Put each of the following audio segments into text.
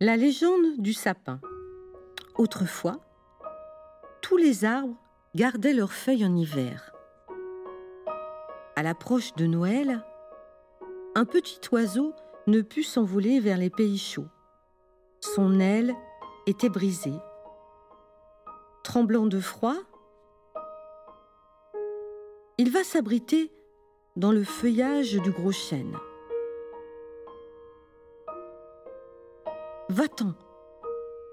La légende du sapin. Autrefois, tous les arbres gardaient leurs feuilles en hiver. À l'approche de Noël, un petit oiseau ne put s'envoler vers les pays chauds. Son aile était brisée. Tremblant de froid, il va s'abriter dans le feuillage du gros chêne. Va-t'en,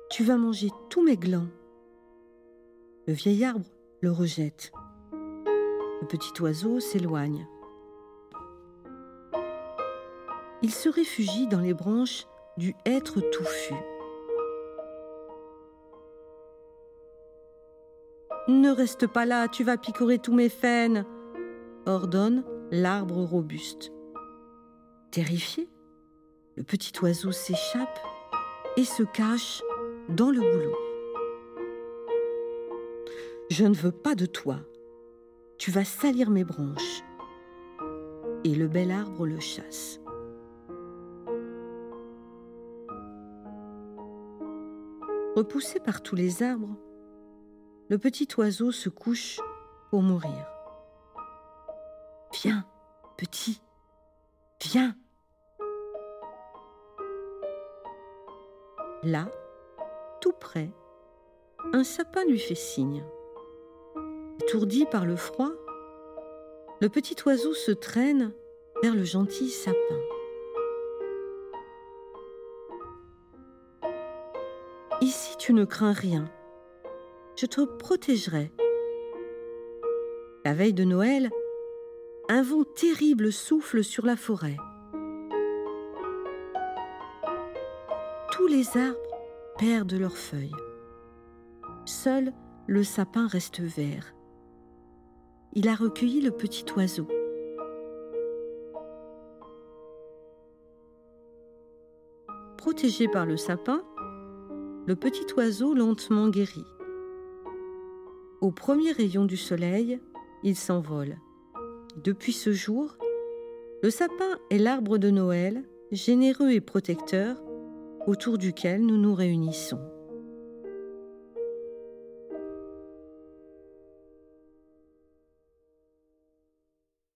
tu vas manger tous mes glands. Le vieil arbre le rejette. Le petit oiseau s'éloigne. Il se réfugie dans les branches du hêtre touffu. Ne reste pas là, tu vas picorer tous mes faines, ordonne l'arbre robuste. Terrifié, le petit oiseau s'échappe et se cache dans le boulot. Je ne veux pas de toi. Tu vas salir mes branches. Et le bel arbre le chasse. Repoussé par tous les arbres, le petit oiseau se couche pour mourir. Viens, petit, viens. Là, tout près, un sapin lui fait signe. Étourdi par le froid, le petit oiseau se traîne vers le gentil sapin. Ici, tu ne crains rien. Je te protégerai. La veille de Noël, un vent terrible souffle sur la forêt. Tous les arbres perdent leurs feuilles. Seul le sapin reste vert. Il a recueilli le petit oiseau. Protégé par le sapin, le petit oiseau lentement guérit. Au premier rayon du soleil, il s'envole. Depuis ce jour, le sapin est l'arbre de Noël, généreux et protecteur, autour duquel nous nous réunissons.